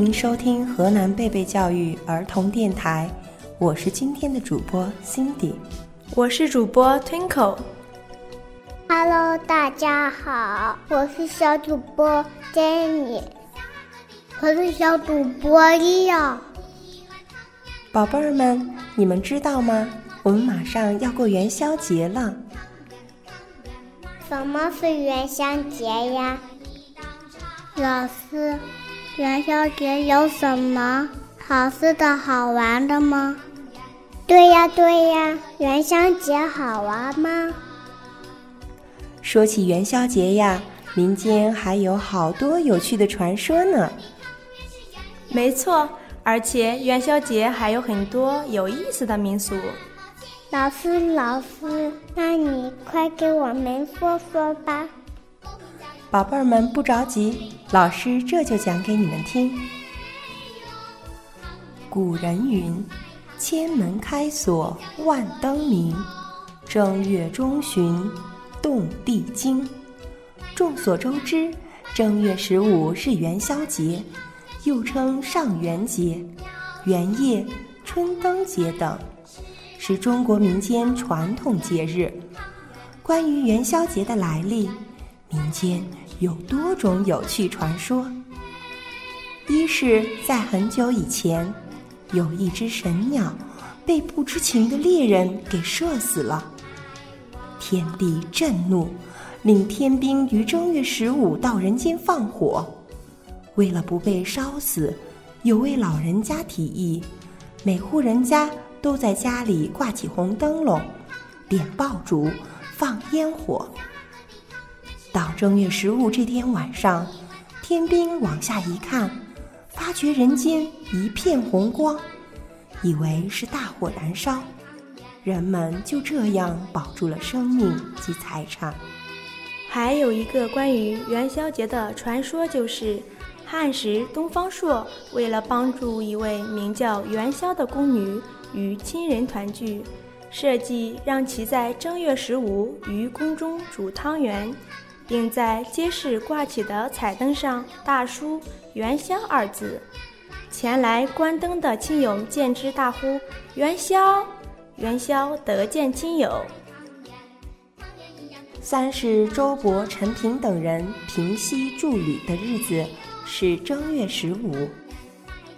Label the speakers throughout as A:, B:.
A: 迎您收听河南贝贝教育儿童电台，我是今天的主播 Cindy，
B: 我是主播 Twinkle。
C: Hello，大家好，我是小主播 Jenny，我是小主播 Leo。
A: 宝贝儿们，你们知道吗？我们马上要过元宵节了。
C: 什么是元宵节呀？老师，元宵节有什么好吃的好玩的吗？对呀对呀，元宵节好玩吗？
A: 说起元宵节呀，民间还有好多有趣的传说呢。
B: 没错，而且元宵节还有很多有意思的民俗。
C: 老师，老师，那你快给我们说说吧。
A: 宝贝儿们不着急，老师这就讲给你们听。古人云：“千门开锁万灯明，正月中旬动地惊。”众所周知，正月十五是元宵节，又称上元节、元夜、春灯节等，是中国民间传统节日。关于元宵节的来历，民间。有多种有趣传说。一是，在很久以前，有一只神鸟被不知情的猎人给射死了，天帝震怒，令天兵于正月十五到人间放火。为了不被烧死，有位老人家提议，每户人家都在家里挂起红灯笼，点爆竹，放烟火。到正月十五这天晚上，天兵往下一看，发觉人间一片红光，以为是大火燃烧，人们就这样保住了生命及财产。
B: 还有一个关于元宵节的传说，就是汉时东方朔为了帮助一位名叫元宵的宫女与亲人团聚，设计让其在正月十五于宫中煮汤圆。并在街市挂起的彩灯上大书“元宵”二字，前来观灯的亲友见之大呼：“元宵，元宵得见亲友。”
A: 三是周勃、陈平等人平西筑旅的日子是正月十五，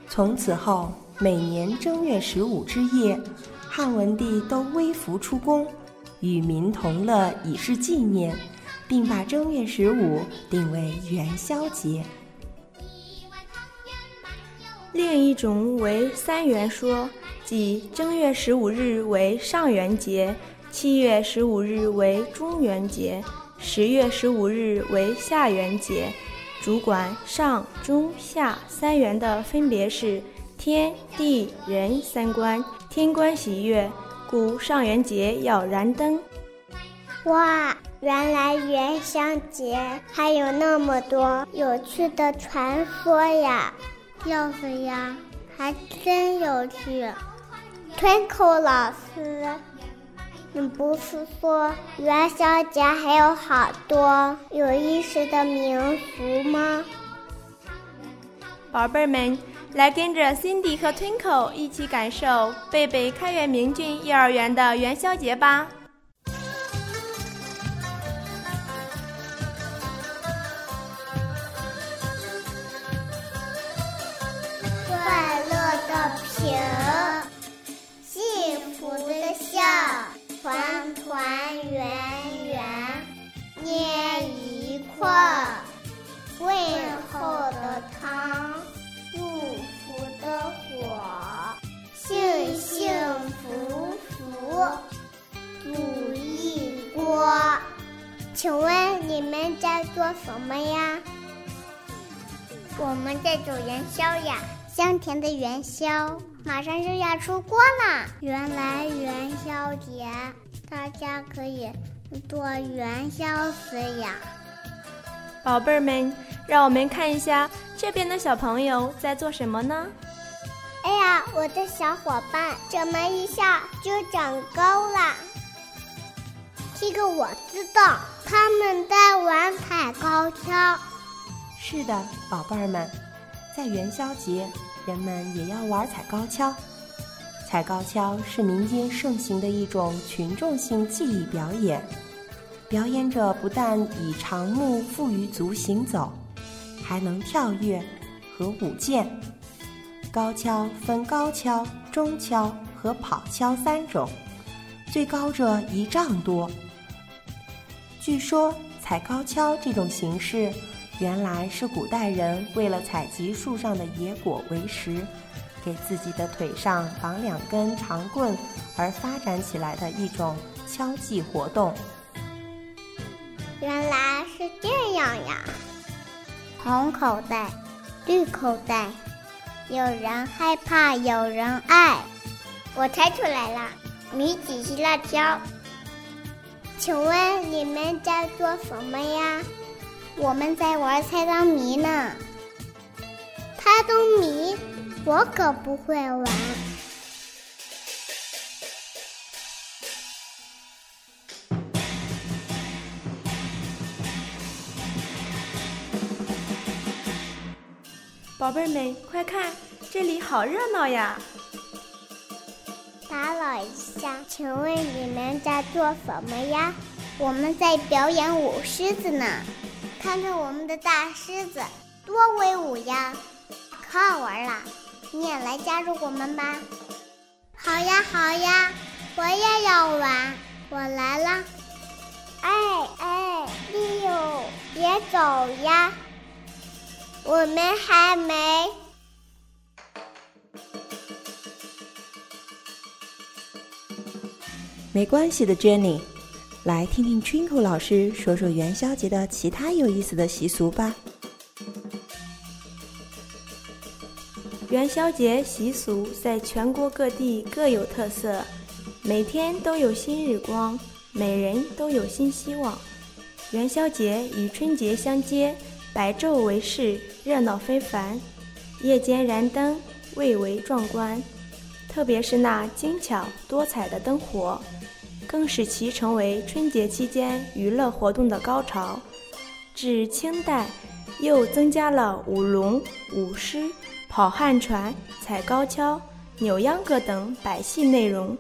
A: 从此后每年正月十五之夜，汉文帝都微服出宫，与民同乐，以示纪念。并把正月十五定为元宵节。
B: 另一种为三元说，即正月十五日为上元节，七月十五日为中元节，十月十五日为下元节。主管上、中、下三元的分别是天地人三官，天官喜悦，故上元节要燃灯。
C: 哇！原来元宵节还有那么多有趣的传说呀！就是呀，还真有趣。Twinkle 老师，你不是说元宵节还有好多有意思的民俗吗？
B: 宝贝们，来跟着 Cindy 和 Twinkle 一起感受贝贝开元明郡幼儿园的元宵节吧！
C: 做什么呀？
D: 我们在煮元宵呀，香甜的元宵，马上就要出锅啦。
C: 原来元宵节大家可以做元宵吃呀。
B: 宝贝儿们，让我们看一下这边的小朋友在做什么呢？
C: 哎呀，我的小伙伴怎么一下就长高了？这个我知道，他们在玩踩高跷。
A: 是的，宝贝儿们，在元宵节，人们也要玩踩高跷。踩高跷是民间盛行的一种群众性技艺表演，表演者不但以长木负于足行走，还能跳跃和舞剑。高跷分高跷、中跷和跑跷三种，最高者一丈多。据说踩高跷这种形式。原来是古代人为了采集树上的野果为食，给自己的腿上绑两根长棍而发展起来的一种敲击活动。
C: 原来是这样呀！红口袋，绿口袋，有人害怕，有人爱。我猜出来了，米奇西辣椒。请问你们在做什么呀？我们在玩猜灯谜呢，猜灯谜我可不会玩。
B: 宝贝们，快看，这里好热闹呀！
C: 打扰一下，请问你们在做什么呀？我们在表演舞狮子呢。看看我们的大狮子多威武呀，可好玩了！你也来加入我们吧。好呀好呀，我也要玩，我来了。哎哎，利友，别走呀，我们还没。
A: 没关系的，Jenny。来听听 Twinkle 老师说说元宵节的其他有意思的习俗吧。
B: 元宵节习俗在全国各地各有特色，每天都有新日光，每人都有新希望。元宵节与春节相接，百昼为市，热闹非凡。夜间燃灯，蔚为壮观，特别是那精巧多彩的灯火。更使其成为春节期间娱乐活动的高潮。至清代，又增加了舞龙、舞狮、跑旱船、踩高跷、扭秧歌等百戏内容。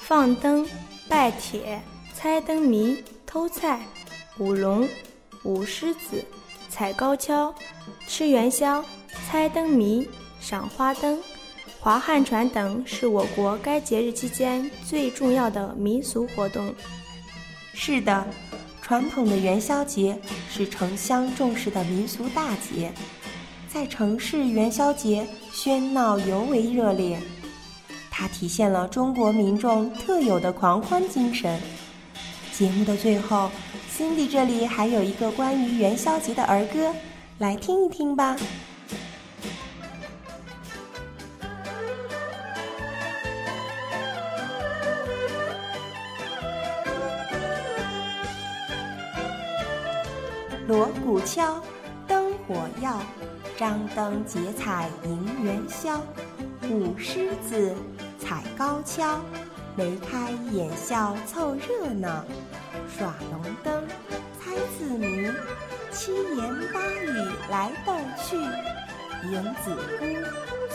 B: 放灯、拜帖、猜灯谜、偷菜、舞龙、舞狮子、踩高跷、吃元宵、猜灯谜、赏花灯。划旱船等是我国该节日期间最重要的民俗活动。
A: 是的，传统的元宵节是城乡重视的民俗大节，在城市元宵节喧闹尤为热烈，它体现了中国民众特有的狂欢精神。节目的最后，Cindy 这里还有一个关于元宵节的儿歌，来听一听吧。敲，灯火耀，张灯结彩迎元宵。舞狮子，踩高跷，眉开眼笑凑热闹。耍龙灯，猜字谜，七言八语来逗趣。迎子姑，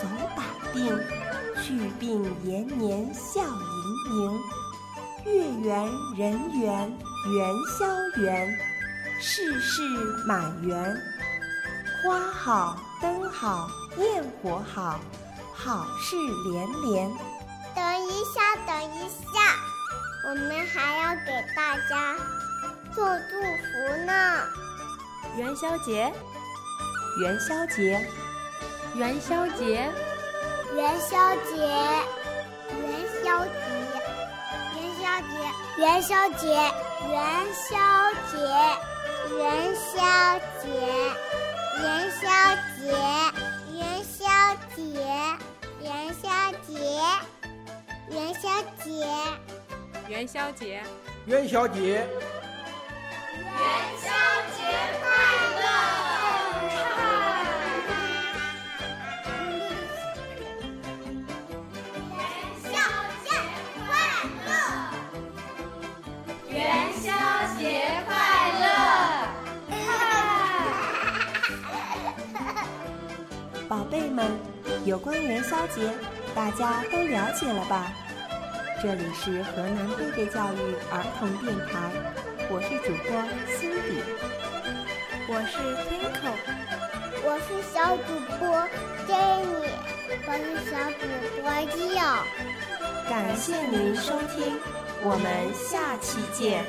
A: 走百病，去病延年笑盈盈。月圆人圆元宵圆。事事满园，花好灯好焰火好，好事连连。
C: 等一下，等一下，我们还要给大家做祝福呢。
B: 元宵节，
A: 元宵节，
B: 元宵节，
C: 元宵节，元宵节，元宵节，元宵节，元宵节。元宵节，元宵节，元宵节，元宵节，元宵节，
E: 元宵节，
F: 元宵节，
A: 们，有关元宵节，大家都了解了吧？这里是河南贝贝教育儿童电台，我是主播 Cindy，
B: 我是 Twinkle，
C: 我是小主播 Jenny，我是小主播 Gio。
A: 感谢您收听，我们下期见。